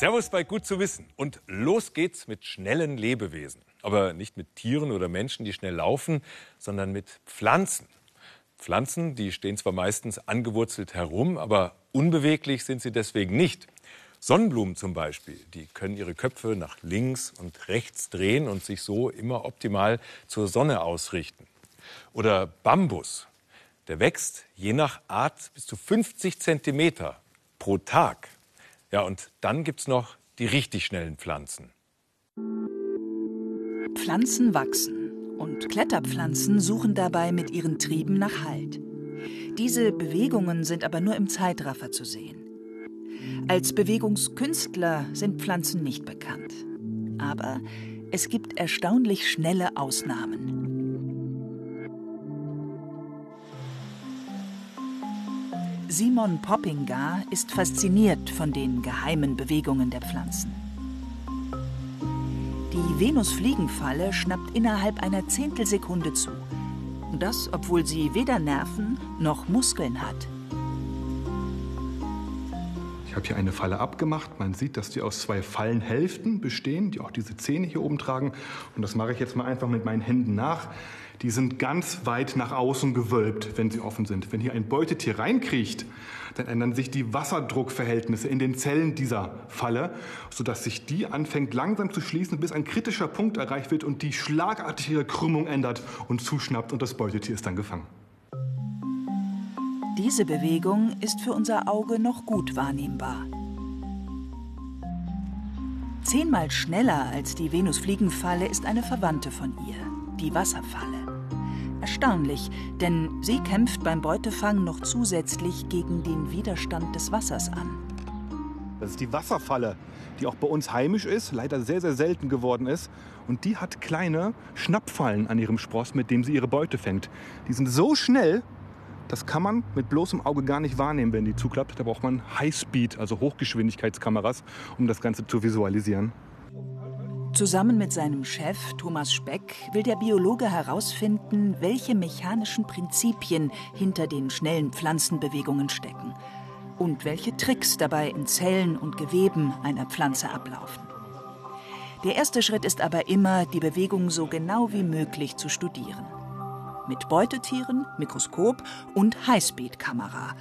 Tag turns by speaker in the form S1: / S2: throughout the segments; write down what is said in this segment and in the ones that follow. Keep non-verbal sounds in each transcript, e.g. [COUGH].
S1: Servus bei Gut zu wissen. Und los geht's mit schnellen Lebewesen. Aber nicht mit Tieren oder Menschen, die schnell laufen, sondern mit Pflanzen. Pflanzen, die stehen zwar meistens angewurzelt herum, aber unbeweglich sind sie deswegen nicht. Sonnenblumen zum Beispiel, die können ihre Köpfe nach links und rechts drehen und sich so immer optimal zur Sonne ausrichten. Oder Bambus, der wächst je nach Art bis zu 50 Zentimeter pro Tag. Ja, und dann gibt es noch die richtig schnellen Pflanzen.
S2: Pflanzen wachsen und Kletterpflanzen suchen dabei mit ihren Trieben nach Halt. Diese Bewegungen sind aber nur im Zeitraffer zu sehen. Als Bewegungskünstler sind Pflanzen nicht bekannt. Aber es gibt erstaunlich schnelle Ausnahmen. Simon Poppingar ist fasziniert von den geheimen Bewegungen der Pflanzen. Die Venusfliegenfalle schnappt innerhalb einer Zehntelsekunde zu. Das, obwohl sie weder Nerven noch Muskeln hat.
S3: Ich habe hier eine Falle abgemacht. Man sieht, dass die aus zwei Fallenhälften bestehen, die auch diese Zähne hier oben tragen. Und das mache ich jetzt mal einfach mit meinen Händen nach die sind ganz weit nach außen gewölbt, wenn sie offen sind. Wenn hier ein Beutetier reinkriecht, dann ändern sich die Wasserdruckverhältnisse in den Zellen dieser Falle, sodass sich die anfängt langsam zu schließen, bis ein kritischer Punkt erreicht wird und die schlagartige Krümmung ändert und zuschnappt und das Beutetier ist dann gefangen.
S2: Diese Bewegung ist für unser Auge noch gut wahrnehmbar. Zehnmal schneller als die Venusfliegenfalle ist eine Verwandte von ihr, die Wasserfalle. Erstaunlich, denn sie kämpft beim Beutefang noch zusätzlich gegen den Widerstand des Wassers an.
S3: Das ist die Wasserfalle, die auch bei uns heimisch ist, leider sehr, sehr selten geworden ist. Und die hat kleine Schnappfallen an ihrem Spross, mit dem sie ihre Beute fängt. Die sind so schnell, das kann man mit bloßem Auge gar nicht wahrnehmen, wenn die zuklappt. Da braucht man Highspeed, also Hochgeschwindigkeitskameras, um das Ganze zu visualisieren.
S2: Zusammen mit seinem Chef Thomas Speck will der Biologe herausfinden, welche mechanischen Prinzipien hinter den schnellen Pflanzenbewegungen stecken und welche Tricks dabei in Zellen und Geweben einer Pflanze ablaufen. Der erste Schritt ist aber immer, die Bewegung so genau wie möglich zu studieren. Mit Beutetieren, Mikroskop und Highspeed-Kamera.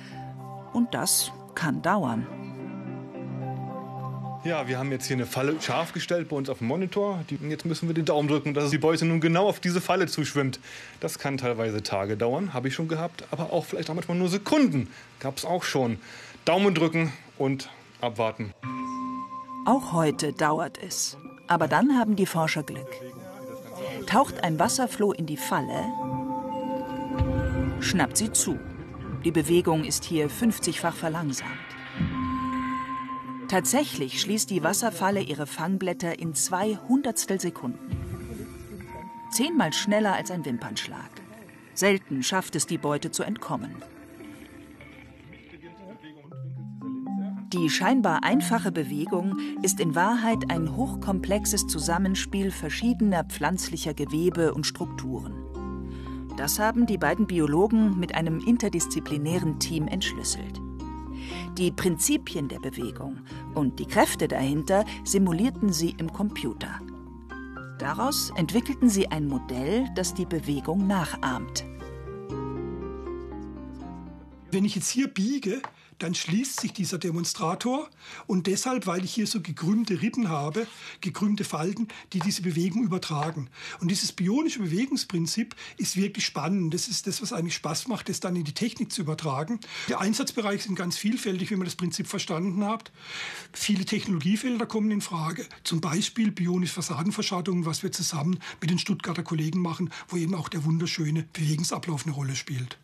S2: Und das kann dauern.
S3: Ja, wir haben jetzt hier eine Falle scharf gestellt bei uns auf dem Monitor. jetzt müssen wir den Daumen drücken, dass die Beute nun genau auf diese Falle zuschwimmt. Das kann teilweise Tage dauern, habe ich schon gehabt, aber auch vielleicht auch manchmal nur Sekunden. Gab es auch schon. Daumen drücken und abwarten.
S2: Auch heute dauert es. Aber dann haben die Forscher Glück. Taucht ein Wasserfloh in die Falle, schnappt sie zu. Die Bewegung ist hier 50-fach verlangsamt. Tatsächlich schließt die Wasserfalle ihre Fangblätter in zwei Hundertstel Sekunden. Zehnmal schneller als ein Wimpernschlag. Selten schafft es die Beute zu entkommen. Die scheinbar einfache Bewegung ist in Wahrheit ein hochkomplexes Zusammenspiel verschiedener pflanzlicher Gewebe und Strukturen. Das haben die beiden Biologen mit einem interdisziplinären Team entschlüsselt. Die Prinzipien der Bewegung und die Kräfte dahinter simulierten sie im Computer. Daraus entwickelten sie ein Modell, das die Bewegung nachahmt.
S4: Wenn ich jetzt hier biege, dann schließt sich dieser Demonstrator und deshalb, weil ich hier so gekrümmte Rippen habe, gekrümmte Falten, die diese Bewegung übertragen. Und dieses bionische Bewegungsprinzip ist wirklich spannend. Das ist das, was eigentlich Spaß macht, das dann in die Technik zu übertragen. Die Einsatzbereiche sind ganz vielfältig, wenn man das Prinzip verstanden hat. Viele Technologiefelder kommen in Frage, zum Beispiel bionische Fassadenverschattung, was wir zusammen mit den Stuttgarter Kollegen machen, wo eben auch der wunderschöne Bewegungsablauf eine Rolle spielt.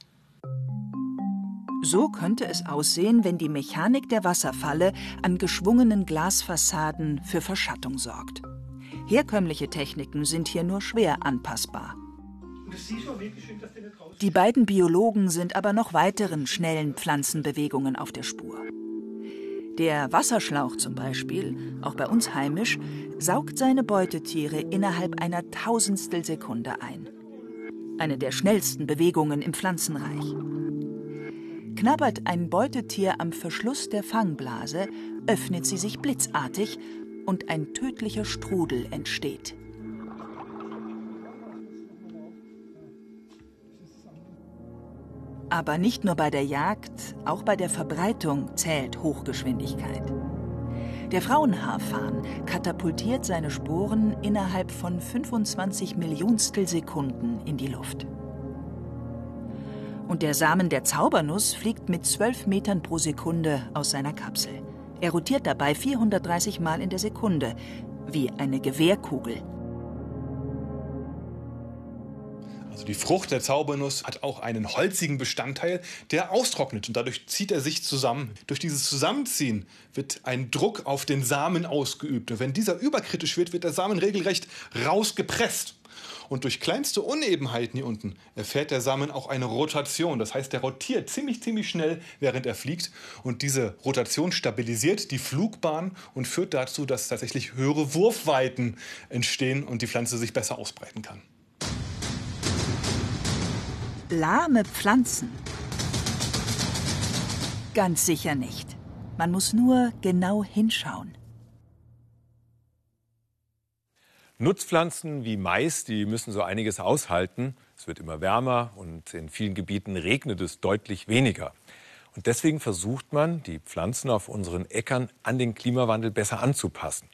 S2: So könnte es aussehen, wenn die Mechanik der Wasserfalle an geschwungenen Glasfassaden für Verschattung sorgt. Herkömmliche Techniken sind hier nur schwer anpassbar. Die beiden Biologen sind aber noch weiteren schnellen Pflanzenbewegungen auf der Spur. Der Wasserschlauch zum Beispiel, auch bei uns heimisch, saugt seine Beutetiere innerhalb einer Tausendstel Sekunde ein. Eine der schnellsten Bewegungen im Pflanzenreich. Knabbert ein Beutetier am Verschluss der Fangblase, öffnet sie sich blitzartig und ein tödlicher Strudel entsteht. Aber nicht nur bei der Jagd, auch bei der Verbreitung zählt Hochgeschwindigkeit. Der Frauenhaarfarn katapultiert seine Sporen innerhalb von 25 Millionstel Sekunden in die Luft. Und der Samen der Zaubernuss fliegt mit 12 Metern pro Sekunde aus seiner Kapsel. Er rotiert dabei 430 Mal in der Sekunde, wie eine Gewehrkugel.
S3: Also die Frucht der Zaubernuss hat auch einen holzigen Bestandteil, der austrocknet und dadurch zieht er sich zusammen. Durch dieses Zusammenziehen wird ein Druck auf den Samen ausgeübt. Und wenn dieser überkritisch wird, wird der Samen regelrecht rausgepresst. Und durch kleinste Unebenheiten hier unten erfährt der Samen auch eine Rotation. Das heißt, der rotiert ziemlich, ziemlich schnell, während er fliegt. Und diese Rotation stabilisiert die Flugbahn und führt dazu, dass tatsächlich höhere Wurfweiten entstehen und die Pflanze sich besser ausbreiten kann.
S2: Lahme Pflanzen? Ganz sicher nicht. Man muss nur genau hinschauen.
S1: Nutzpflanzen wie Mais, die müssen so einiges aushalten. Es wird immer wärmer und in vielen Gebieten regnet es deutlich weniger. Und deswegen versucht man, die Pflanzen auf unseren Äckern an den Klimawandel besser anzupassen.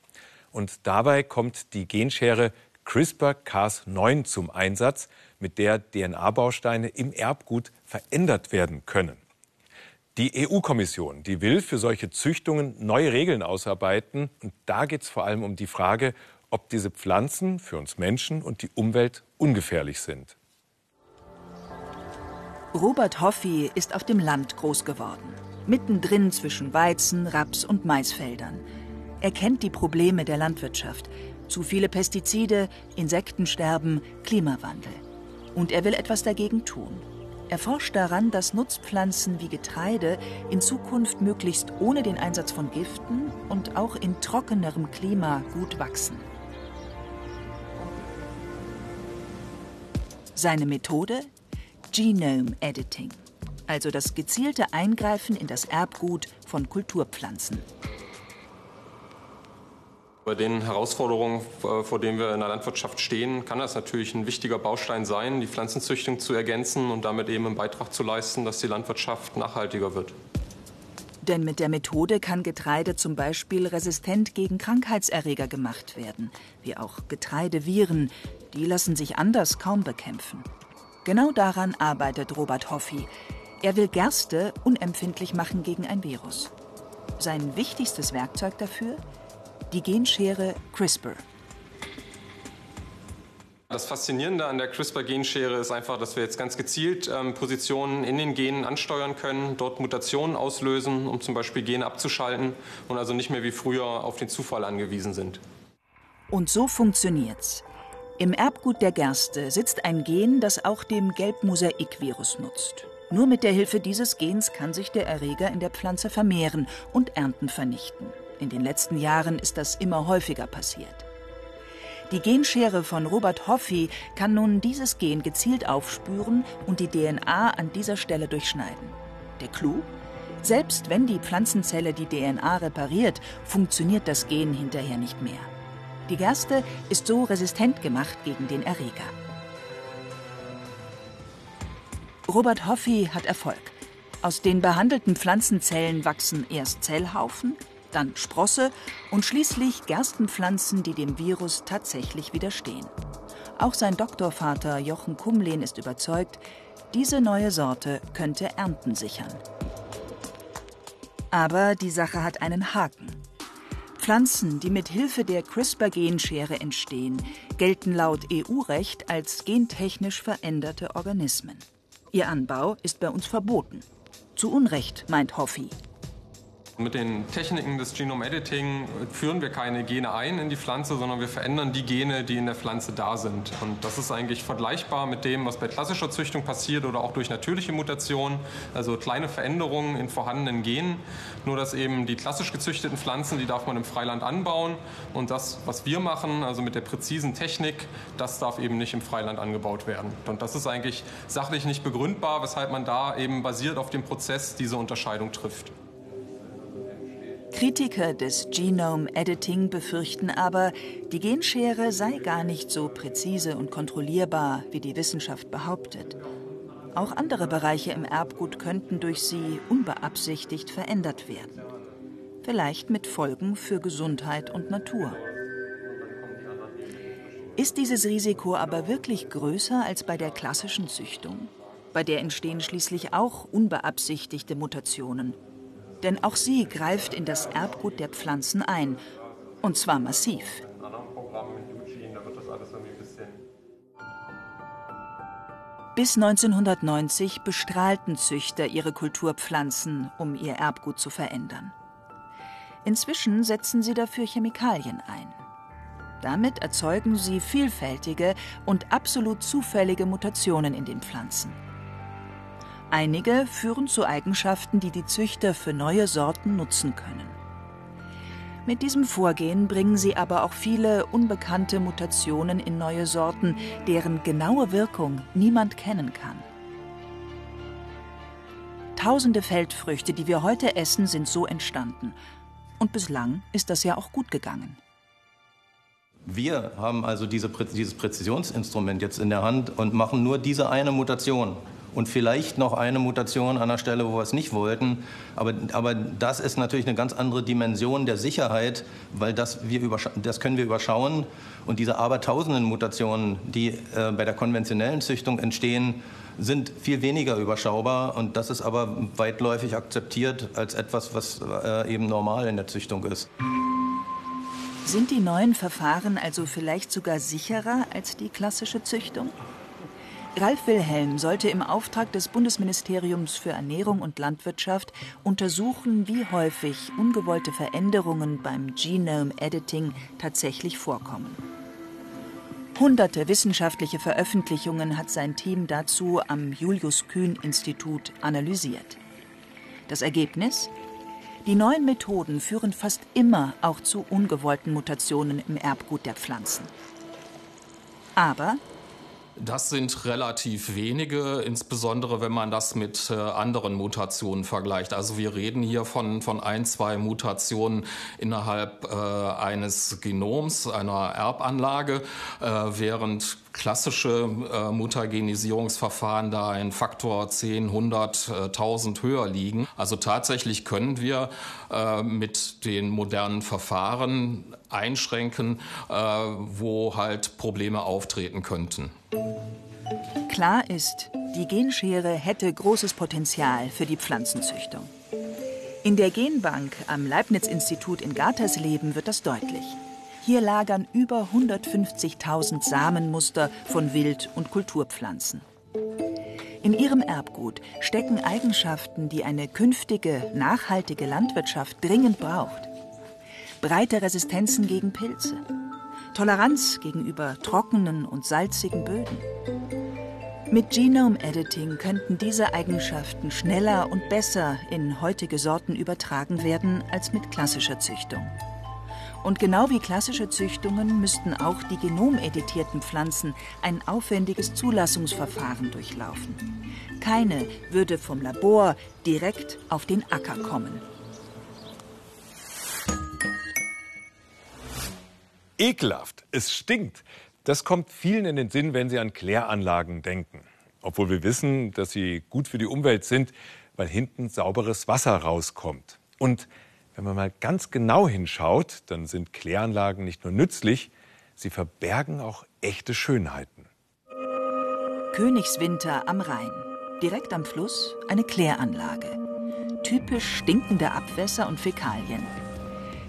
S1: Und dabei kommt die Genschere CRISPR-Cas9 zum Einsatz, mit der DNA-Bausteine im Erbgut verändert werden können. Die EU-Kommission, die will für solche Züchtungen neue Regeln ausarbeiten. Und da geht es vor allem um die Frage, ob diese Pflanzen für uns Menschen und die Umwelt ungefährlich sind.
S2: Robert Hoffi ist auf dem Land groß geworden, mittendrin zwischen Weizen, Raps und Maisfeldern. Er kennt die Probleme der Landwirtschaft. Zu viele Pestizide, Insektensterben, Klimawandel. Und er will etwas dagegen tun. Er forscht daran, dass Nutzpflanzen wie Getreide in Zukunft möglichst ohne den Einsatz von Giften und auch in trockenerem Klima gut wachsen. Seine Methode? Genome Editing, also das gezielte Eingreifen in das Erbgut von Kulturpflanzen.
S5: Bei den Herausforderungen, äh, vor denen wir in der Landwirtschaft stehen, kann das natürlich ein wichtiger Baustein sein, die Pflanzenzüchtung zu ergänzen und damit eben einen Beitrag zu leisten, dass die Landwirtschaft nachhaltiger wird.
S2: Denn mit der Methode kann Getreide zum Beispiel resistent gegen Krankheitserreger gemacht werden, wie auch Getreideviren. Die lassen sich anders kaum bekämpfen. Genau daran arbeitet Robert Hoffi. Er will Gerste unempfindlich machen gegen ein Virus. Sein wichtigstes Werkzeug dafür? die Genschere CRISPR.
S5: Das Faszinierende an der CRISPR-Genschere ist einfach, dass wir jetzt ganz gezielt ähm, Positionen in den Genen ansteuern können, dort Mutationen auslösen, um zum Beispiel Gene abzuschalten und also nicht mehr wie früher auf den Zufall angewiesen sind.
S2: Und so funktioniert's. Im Erbgut der Gerste sitzt ein Gen, das auch dem Gelbmosaikvirus nutzt. Nur mit der Hilfe dieses Gens kann sich der Erreger in der Pflanze vermehren und Ernten vernichten. In den letzten Jahren ist das immer häufiger passiert. Die Genschere von Robert Hoffi kann nun dieses Gen gezielt aufspüren und die DNA an dieser Stelle durchschneiden. Der Clou? Selbst wenn die Pflanzenzelle die DNA repariert, funktioniert das Gen hinterher nicht mehr. Die Gerste ist so resistent gemacht gegen den Erreger. Robert Hoffi hat Erfolg. Aus den behandelten Pflanzenzellen wachsen erst Zellhaufen, dann Sprosse und schließlich Gerstenpflanzen, die dem Virus tatsächlich widerstehen. Auch sein Doktorvater Jochen Kumlehn ist überzeugt, diese neue Sorte könnte Ernten sichern. Aber die Sache hat einen Haken. Pflanzen, die mit Hilfe der CRISPR-Genschere entstehen, gelten laut EU-Recht als gentechnisch veränderte Organismen. Ihr Anbau ist bei uns verboten. Zu Unrecht, meint Hoffi.
S5: Mit den Techniken des Genome Editing führen wir keine Gene ein in die Pflanze, sondern wir verändern die Gene, die in der Pflanze da sind. Und das ist eigentlich vergleichbar mit dem, was bei klassischer Züchtung passiert oder auch durch natürliche Mutationen, also kleine Veränderungen in vorhandenen Genen. Nur dass eben die klassisch gezüchteten Pflanzen, die darf man im Freiland anbauen und das, was wir machen, also mit der präzisen Technik, das darf eben nicht im Freiland angebaut werden. Und das ist eigentlich sachlich nicht begründbar, weshalb man da eben basiert auf dem Prozess diese Unterscheidung trifft.
S2: Kritiker des Genome Editing befürchten aber, die Genschere sei gar nicht so präzise und kontrollierbar, wie die Wissenschaft behauptet. Auch andere Bereiche im Erbgut könnten durch sie unbeabsichtigt verändert werden. Vielleicht mit Folgen für Gesundheit und Natur. Ist dieses Risiko aber wirklich größer als bei der klassischen Züchtung? Bei der entstehen schließlich auch unbeabsichtigte Mutationen. Denn auch sie greift in das Erbgut der Pflanzen ein. Und zwar massiv. Bis 1990 bestrahlten Züchter ihre Kulturpflanzen, um ihr Erbgut zu verändern. Inzwischen setzen sie dafür Chemikalien ein. Damit erzeugen sie vielfältige und absolut zufällige Mutationen in den Pflanzen. Einige führen zu Eigenschaften, die die Züchter für neue Sorten nutzen können. Mit diesem Vorgehen bringen sie aber auch viele unbekannte Mutationen in neue Sorten, deren genaue Wirkung niemand kennen kann. Tausende Feldfrüchte, die wir heute essen, sind so entstanden. Und bislang ist das ja auch gut gegangen.
S6: Wir haben also diese, dieses Präzisionsinstrument jetzt in der Hand und machen nur diese eine Mutation. Und vielleicht noch eine Mutation an der Stelle, wo wir es nicht wollten. Aber, aber das ist natürlich eine ganz andere Dimension der Sicherheit, weil das, wir das können wir überschauen. Und diese abertausenden Mutationen, die äh, bei der konventionellen Züchtung entstehen, sind viel weniger überschaubar. Und das ist aber weitläufig akzeptiert als etwas, was äh, eben normal in der Züchtung ist.
S2: Sind die neuen Verfahren also vielleicht sogar sicherer als die klassische Züchtung? Ralf Wilhelm sollte im Auftrag des Bundesministeriums für Ernährung und Landwirtschaft untersuchen, wie häufig ungewollte Veränderungen beim Genome Editing tatsächlich vorkommen. Hunderte wissenschaftliche Veröffentlichungen hat sein Team dazu am Julius Kühn Institut analysiert. Das Ergebnis? Die neuen Methoden führen fast immer auch zu ungewollten Mutationen im Erbgut der Pflanzen. Aber
S7: das sind relativ wenige, insbesondere wenn man das mit äh, anderen Mutationen vergleicht. Also wir reden hier von, von ein, zwei Mutationen innerhalb äh, eines Genoms, einer Erbanlage, äh, während klassische äh, Mutagenisierungsverfahren da ein Faktor 10, 100, äh, 1000 höher liegen. Also tatsächlich können wir äh, mit den modernen Verfahren einschränken, äh, wo halt Probleme auftreten könnten.
S2: Klar ist, die Genschere hätte großes Potenzial für die Pflanzenzüchtung. In der Genbank am Leibniz-Institut in Gatersleben wird das deutlich. Hier lagern über 150.000 Samenmuster von Wild- und Kulturpflanzen. In ihrem Erbgut stecken Eigenschaften, die eine künftige, nachhaltige Landwirtschaft dringend braucht. Breite Resistenzen gegen Pilze, Toleranz gegenüber trockenen und salzigen Böden. Mit Genome Editing könnten diese Eigenschaften schneller und besser in heutige Sorten übertragen werden als mit klassischer Züchtung. Und genau wie klassische Züchtungen müssten auch die genomeditierten Pflanzen ein aufwendiges Zulassungsverfahren durchlaufen. Keine würde vom Labor direkt auf den Acker kommen.
S1: Ekelhaft, es stinkt. Das kommt vielen in den Sinn, wenn sie an Kläranlagen denken. Obwohl wir wissen, dass sie gut für die Umwelt sind, weil hinten sauberes Wasser rauskommt. Und wenn man mal ganz genau hinschaut, dann sind Kläranlagen nicht nur nützlich, sie verbergen auch echte Schönheiten.
S2: Königswinter am Rhein. Direkt am Fluss eine Kläranlage. Typisch stinkende Abwässer und Fäkalien.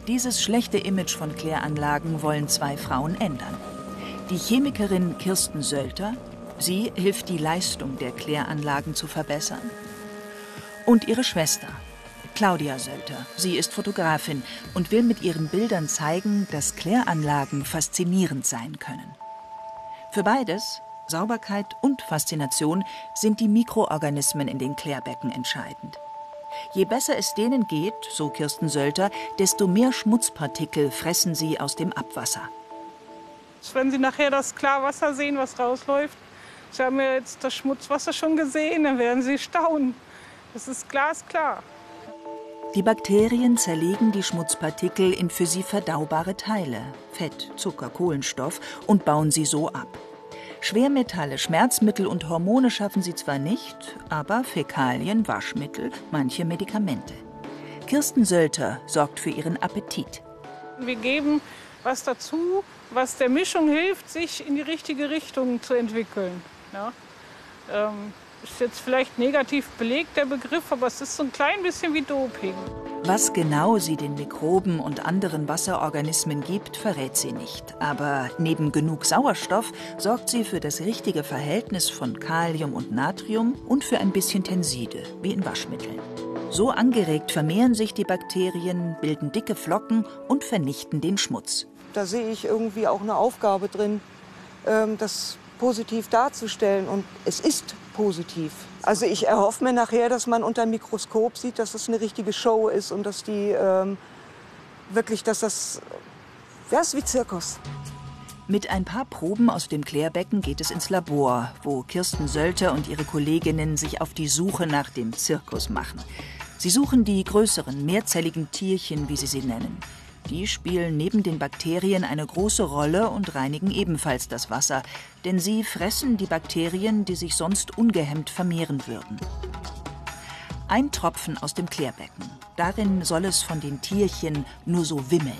S2: Dieses schlechte Image von Kläranlagen wollen zwei Frauen ändern. Die Chemikerin Kirsten Sölter, sie hilft die Leistung der Kläranlagen zu verbessern. Und ihre Schwester, Claudia Sölter. Sie ist Fotografin und will mit ihren Bildern zeigen, dass Kläranlagen faszinierend sein können. Für beides, Sauberkeit und Faszination, sind die Mikroorganismen in den Klärbecken entscheidend. Je besser es denen geht, so Kirsten Sölter, desto mehr Schmutzpartikel fressen sie aus dem Abwasser.
S8: Wenn Sie nachher das Klarwasser sehen, was rausläuft, Sie haben ja jetzt das Schmutzwasser schon gesehen, dann werden Sie staunen. Das ist glasklar.
S2: Die Bakterien zerlegen die Schmutzpartikel in für sie verdaubare Teile, Fett, Zucker, Kohlenstoff, und bauen sie so ab. Schwermetalle, Schmerzmittel und Hormone schaffen sie zwar nicht, aber Fäkalien, Waschmittel, manche Medikamente. Kirsten Sölter sorgt für ihren Appetit.
S8: Wir geben was dazu, was der Mischung hilft, sich in die richtige Richtung zu entwickeln. Ja? Ähm, ist jetzt vielleicht negativ belegt, der Begriff, aber es ist so ein klein bisschen wie Doping.
S2: Was genau sie den Mikroben und anderen Wasserorganismen gibt, verrät sie nicht. Aber neben genug Sauerstoff sorgt sie für das richtige Verhältnis von Kalium und Natrium und für ein bisschen Tenside, wie in Waschmitteln. So angeregt vermehren sich die Bakterien, bilden dicke Flocken und vernichten den Schmutz.
S9: Da sehe ich irgendwie auch eine Aufgabe drin, ähm, das positiv darzustellen. Und es ist positiv. Also ich erhoffe mir nachher, dass man unter dem Mikroskop sieht, dass das eine richtige Show ist und dass die ähm, wirklich, dass das, ja, ist wie Zirkus.
S2: Mit ein paar Proben aus dem Klärbecken geht es ins Labor, wo Kirsten Sölter und ihre Kolleginnen sich auf die Suche nach dem Zirkus machen. Sie suchen die größeren, mehrzelligen Tierchen, wie sie sie nennen. Die spielen neben den Bakterien eine große Rolle und reinigen ebenfalls das Wasser, denn sie fressen die Bakterien, die sich sonst ungehemmt vermehren würden. Ein Tropfen aus dem Klärbecken. Darin soll es von den Tierchen nur so wimmeln.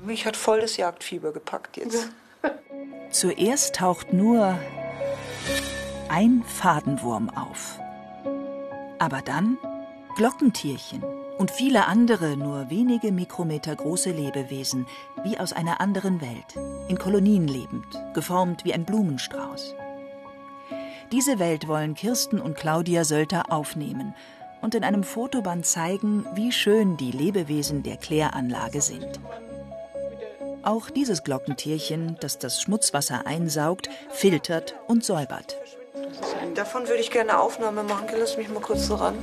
S9: Mich hat voll das Jagdfieber gepackt jetzt. [LAUGHS]
S2: Zuerst taucht nur ein Fadenwurm auf. Aber dann Glockentierchen und viele andere nur wenige Mikrometer große Lebewesen, wie aus einer anderen Welt, in Kolonien lebend, geformt wie ein Blumenstrauß. Diese Welt wollen Kirsten und Claudia Sölter aufnehmen und in einem Fotoband zeigen, wie schön die Lebewesen der Kläranlage sind. Auch dieses Glockentierchen, das das Schmutzwasser einsaugt, filtert und säubert.
S9: Davon würde ich gerne Aufnahme machen. Lass mich mal kurz so ran.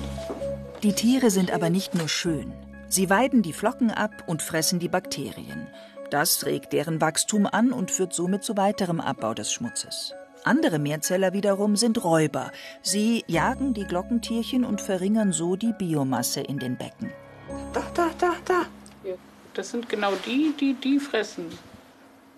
S2: Die Tiere sind aber nicht nur schön. Sie weiden die Flocken ab und fressen die Bakterien. Das regt deren Wachstum an und führt somit zu weiterem Abbau des Schmutzes. Andere Mehrzeller wiederum sind Räuber. Sie jagen die Glockentierchen und verringern so die Biomasse in den Becken.
S9: Da, da, da, da.
S8: Das sind genau die, die die fressen.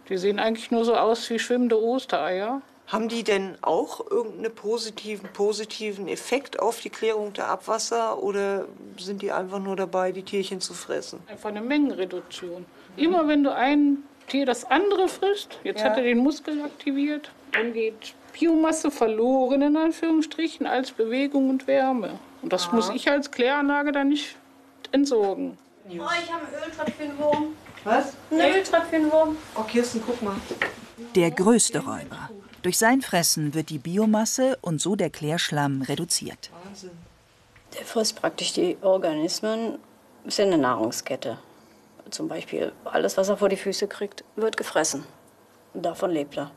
S8: Die sehen eigentlich nur so aus wie schwimmende Ostereier.
S9: Haben die denn auch irgendeinen positiven, positiven Effekt auf die Klärung der Abwasser oder sind die einfach nur dabei, die Tierchen zu fressen?
S8: Einfach eine Mengenreduktion. Immer wenn du ein Tier das andere frisst, jetzt
S9: Ja.
S8: hat er den Muskel aktiviert, dann geht Biomasse verloren, in Anführungsstrichen, als Bewegung und Wärme. Und das muss ich als Kläranlage dann nicht entsorgen.
S10: Oh, ich habe einen Öltröpfchenwurm.
S9: Was?
S10: Einen Öltröpfchenwurm.
S9: Oh, Kirsten, guck mal.
S2: Der größte Räuber. Durch sein Fressen wird die Biomasse und so der Klärschlamm reduziert.
S9: Wahnsinn.
S10: Der frisst praktisch die Organismen. Ist eine Nahrungskette. Zum Beispiel alles, was er vor die Füße kriegt, wird gefressen. Und davon lebt er.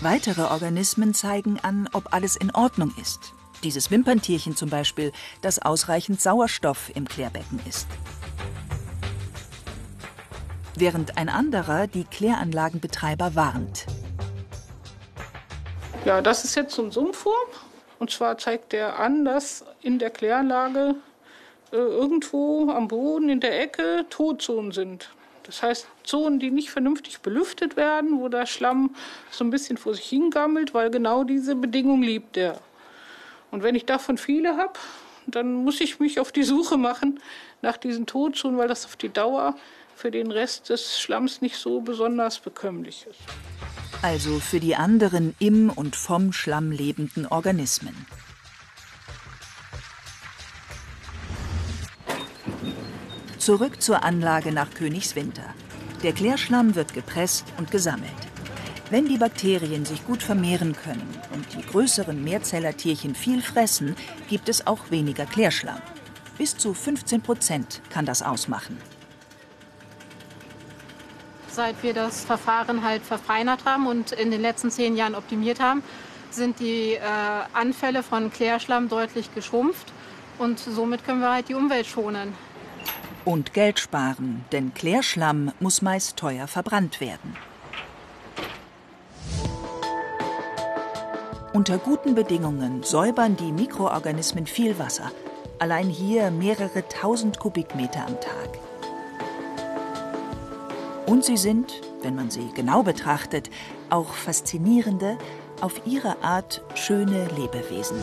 S2: Weitere Organismen zeigen an, ob alles in Ordnung ist. Dieses Wimperntierchen zum Beispiel, das ausreichend Sauerstoff im Klärbecken ist. Während ein anderer die Kläranlagenbetreiber warnt.
S8: Ja, das ist jetzt so ein Sumpfwurm. Und zwar zeigt er an, dass in der Kläranlage äh, irgendwo am Boden in der Ecke Todzonen sind. Das heißt, Zonen, die nicht vernünftig belüftet werden, wo der Schlamm so ein bisschen vor sich hingammelt, weil genau diese Bedingung liebt er. Und wenn ich davon viele habe, dann muss ich mich auf die Suche machen nach diesen Todzonen, weil das auf die Dauer für den Rest des Schlamms nicht so besonders bekömmlich ist.
S2: Also für die anderen im und vom Schlamm lebenden Organismen. Zurück zur Anlage nach Königswinter. Der Klärschlamm wird gepresst und gesammelt. Wenn die Bakterien sich gut vermehren können und die größeren Mehrzellertierchen viel fressen, gibt es auch weniger Klärschlamm. Bis zu 15 Prozent kann das ausmachen.
S11: Seit wir das Verfahren halt verfeinert haben und in den letzten zehn Jahren optimiert haben, sind die äh, Anfälle von Klärschlamm deutlich geschrumpft und somit können wir halt die Umwelt schonen.
S2: Und Geld sparen, denn Klärschlamm muss meist teuer verbrannt werden. Unter guten Bedingungen säubern die Mikroorganismen viel Wasser. Allein hier mehrere tausend Kubikmeter am Tag. Und sie sind, wenn man sie genau betrachtet, auch faszinierende, auf ihre Art schöne Lebewesen.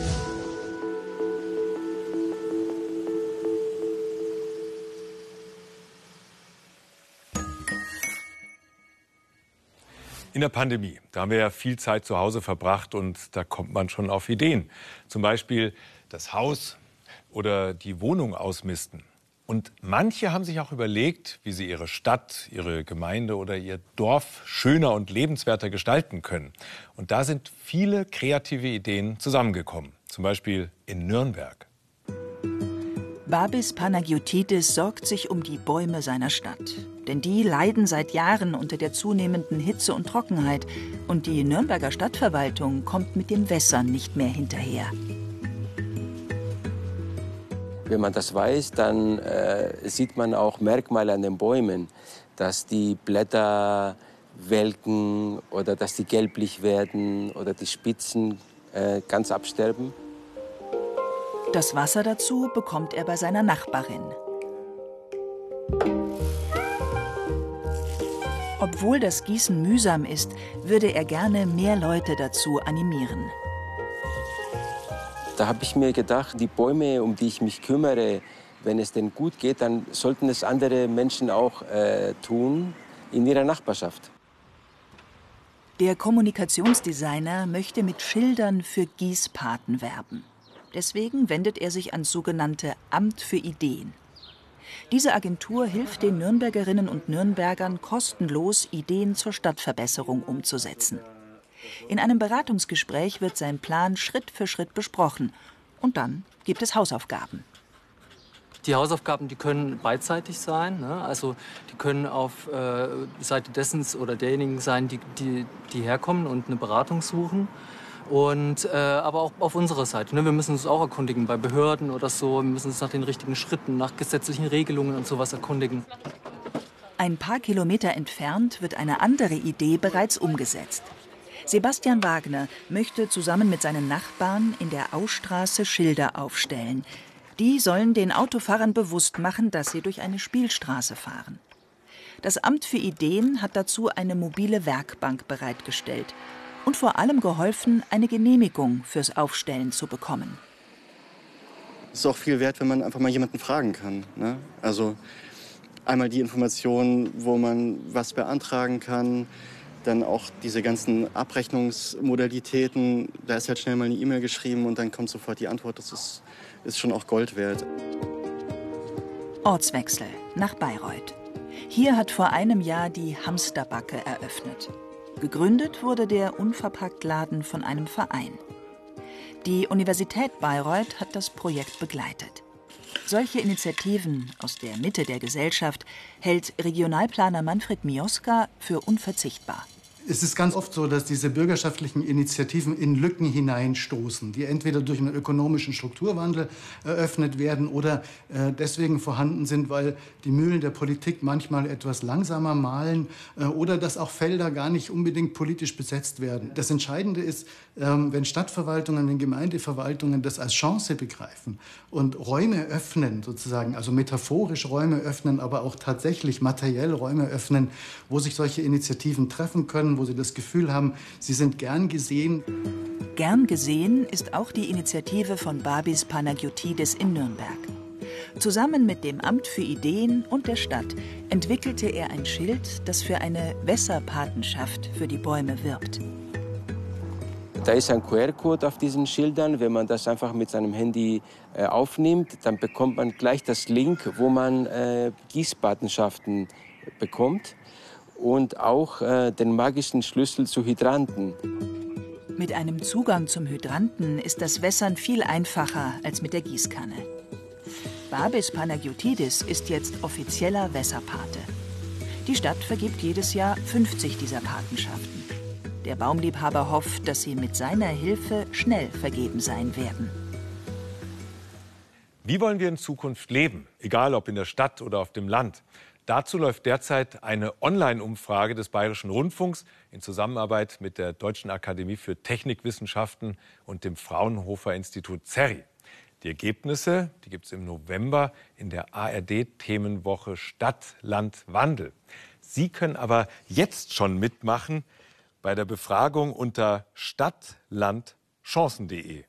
S1: In der Pandemie, da haben wir ja viel Zeit zu Hause verbracht und da kommt man schon auf Ideen. Zum Beispiel das Haus oder die Wohnung ausmisten. Und manche haben sich auch überlegt, wie sie ihre Stadt, ihre Gemeinde oder ihr Dorf schöner und lebenswerter gestalten können. Und da sind viele kreative Ideen zusammengekommen. Zum Beispiel in Nürnberg.
S2: Babis Panagiotidis sorgt sich um die Bäume seiner Stadt. Denn die leiden seit Jahren unter der zunehmenden Hitze und Trockenheit. Und die Nürnberger Stadtverwaltung kommt mit dem Wässern nicht mehr hinterher.
S12: Wenn man das weiß, dann äh, sieht man auch Merkmale an den Bäumen, dass die Blätter welken oder dass die gelblich werden oder die Spitzen äh, ganz absterben.
S2: Das Wasser dazu bekommt er bei seiner Nachbarin. Obwohl das Gießen mühsam ist, würde er gerne mehr Leute dazu animieren.
S12: Da habe ich mir gedacht, die Bäume, um die ich mich kümmere, wenn es denn gut geht, dann sollten es andere Menschen auch äh, tun in ihrer Nachbarschaft.
S2: Der Kommunikationsdesigner möchte mit Schildern für Gießpaten werben. Deswegen wendet er sich ans sogenannte Amt für Ideen. Diese Agentur hilft den Nürnbergerinnen und Nürnbergern kostenlos, Ideen zur Stadtverbesserung umzusetzen. In einem Beratungsgespräch wird sein Plan Schritt für Schritt besprochen. Und dann gibt es Hausaufgaben.
S13: Die Hausaufgaben, die können beidseitig sein. Ne? Also die können auf äh, Seite dessen oder derjenigen sein, die, die, die herkommen und eine Beratung suchen. Und, äh, aber auch auf unserer Seite. Ne? Wir müssen uns auch erkundigen bei Behörden oder so. Wir müssen uns nach den richtigen Schritten, nach gesetzlichen Regelungen und sowas erkundigen.
S2: Ein paar Kilometer entfernt wird eine andere Idee bereits umgesetzt. Sebastian Wagner möchte zusammen mit seinen Nachbarn in der Ausstraße Schilder aufstellen. Die sollen den Autofahrern bewusst machen, dass sie durch eine Spielstraße fahren. Das Amt für Ideen hat dazu eine mobile Werkbank bereitgestellt und vor allem geholfen, eine Genehmigung fürs Aufstellen zu bekommen.
S14: Es ist auch viel wert, wenn man einfach mal jemanden fragen kann. Ne? Also einmal die Information, wo man was beantragen kann, dann auch diese ganzen Abrechnungsmodalitäten, da ist halt schnell mal eine E-Mail geschrieben und dann kommt sofort die Antwort. Das ist, ist schon auch Gold wert.
S2: Ortswechsel nach Bayreuth. Hier hat vor einem Jahr die Hamsterbacke eröffnet. Gegründet wurde der Unverpacktladen von einem Verein. Die Universität Bayreuth hat das Projekt begleitet. Solche Initiativen aus der Mitte der Gesellschaft hält Regionalplaner Manfred Mioska für unverzichtbar.
S15: Es ist ganz oft so, dass diese bürgerschaftlichen Initiativen in Lücken hineinstoßen, die entweder durch einen ökonomischen Strukturwandel eröffnet werden oder äh, deswegen vorhanden sind, weil die Mühlen der Politik manchmal etwas langsamer malen äh, oder dass auch Felder gar nicht unbedingt politisch besetzt werden. Das Entscheidende ist, ähm, wenn Stadtverwaltungen, wenn Gemeindeverwaltungen das als Chance begreifen und Räume öffnen, sozusagen, also metaphorisch Räume öffnen, aber auch tatsächlich materiell Räume öffnen, wo sich solche Initiativen treffen können, wo sie das Gefühl haben, sie sind gern gesehen.
S2: Gern gesehen ist auch die Initiative von Babis Panagiotidis in Nürnberg. Zusammen mit dem Amt für Ideen und der Stadt entwickelte er ein Schild, das für eine Wässerpatenschaft für die Bäume wirbt.
S12: Da ist ein QR-Code auf diesen Schildern. Wenn man das einfach mit seinem Handy äh, aufnimmt, dann bekommt man gleich das Link, wo man äh, Gießpatenschaften bekommt und auch äh, den magischen Schlüssel zu Hydranten.
S2: Mit einem Zugang zum Hydranten ist das Wässern viel einfacher als mit der Gießkanne. Babis Panagiotidis ist jetzt offizieller Wässerpate. Die Stadt vergibt jedes Jahr 50 dieser Patenschaften. Der Baumliebhaber hofft, dass sie mit seiner Hilfe schnell vergeben sein werden.
S1: Wie wollen wir in Zukunft leben, egal ob in der Stadt oder auf dem Land? Dazu läuft derzeit eine Online-Umfrage des Bayerischen Rundfunks in Zusammenarbeit mit der Deutschen Akademie für Technikwissenschaften und dem Fraunhofer Institut CERI. Die Ergebnisse, die gibt es im November in der ARD-Themenwoche Stadt, Land, Wandel. Sie können aber jetzt schon mitmachen bei der Befragung unter stadtlandchancen.de.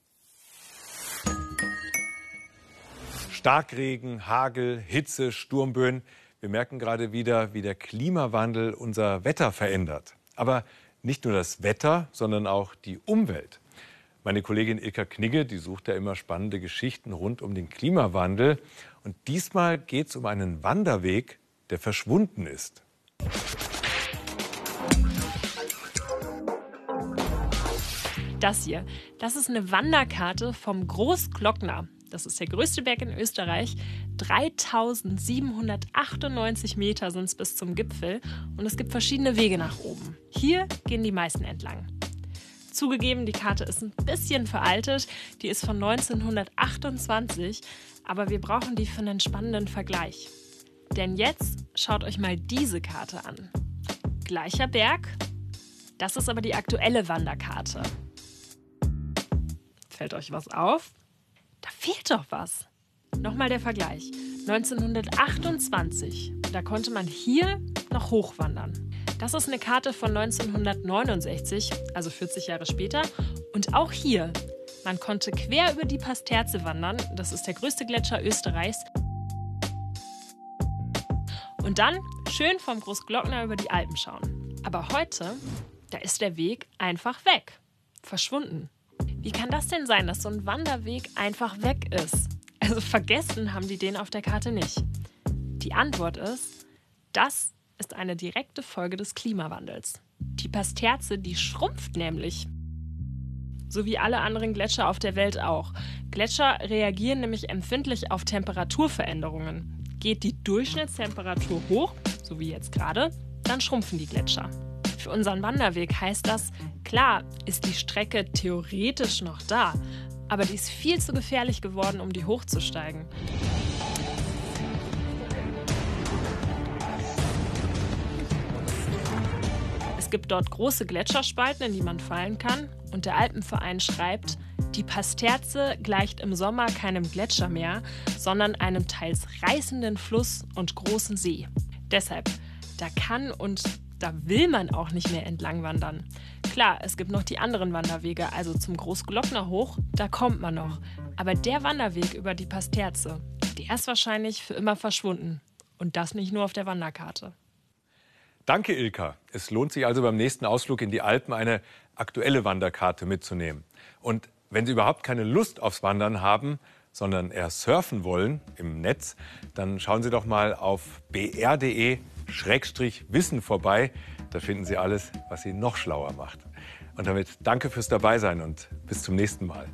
S1: Starkregen, Hagel, Hitze, Sturmböen. Wir merken gerade wieder, wie der Klimawandel unser Wetter verändert. Aber nicht nur das Wetter, sondern auch die Umwelt. Meine Kollegin Ilka Knigge, die sucht ja immer spannende Geschichten rund um den Klimawandel. Und diesmal geht es um einen Wanderweg, der verschwunden ist.
S16: Das hier, das ist eine Wanderkarte vom Großglockner. Das ist der größte Berg in Österreich. 3798 Meter sind es bis zum Gipfel und es gibt verschiedene Wege nach oben. Hier gehen die meisten entlang. Zugegeben, die Karte ist ein bisschen veraltet. Die ist von 1928, aber wir brauchen die für einen spannenden Vergleich. Denn jetzt schaut euch mal diese Karte an. Gleicher Berg, das ist aber die aktuelle Wanderkarte. Fällt euch was auf? Da fehlt doch was. Nochmal der Vergleich. 1928, da konnte man hier noch hochwandern. Das ist eine Karte von 1969, also 40 Jahre später. Und auch hier, man konnte quer über die Pasterze wandern. Das ist der größte Gletscher Österreichs. Und dann schön vom Großglockner über die Alpen schauen. Aber heute, da ist der Weg einfach weg. Verschwunden. Wie kann das denn sein, dass so ein Wanderweg einfach weg ist? Also vergessen haben die den auf der Karte nicht. Die Antwort ist, das ist eine direkte Folge des Klimawandels. Die Pasterze, die schrumpft nämlich. So wie alle anderen Gletscher auf der Welt auch. Gletscher reagieren nämlich empfindlich auf Temperaturveränderungen. Geht die Durchschnittstemperatur hoch, so wie jetzt gerade, dann schrumpfen die Gletscher. Für unseren Wanderweg heißt das, klar ist die Strecke theoretisch noch da, aber die ist viel zu gefährlich geworden, um die hochzusteigen. Es gibt dort große Gletscherspalten, in die man fallen kann. Und der Alpenverein schreibt, die Pasterze gleicht im Sommer keinem Gletscher mehr, sondern einem teils reißenden Fluss und großen See. Deshalb, da kann und da will man auch nicht mehr entlang wandern. Klar, es gibt noch die anderen Wanderwege, also zum Großglockner hoch, da kommt man noch. Aber der Wanderweg über die Pasterze, der ist wahrscheinlich für immer verschwunden. Und das nicht nur auf der Wanderkarte.
S1: Danke, Ilka. Es lohnt sich also beim nächsten Ausflug in die Alpen eine aktuelle Wanderkarte mitzunehmen. Und wenn Sie überhaupt keine Lust aufs Wandern haben, sondern eher surfen wollen im Netz, dann schauen Sie doch mal auf br.de-wissen vorbei. Da finden Sie alles, was Sie noch schlauer macht. Und damit danke fürs Dabeisein und bis zum nächsten Mal.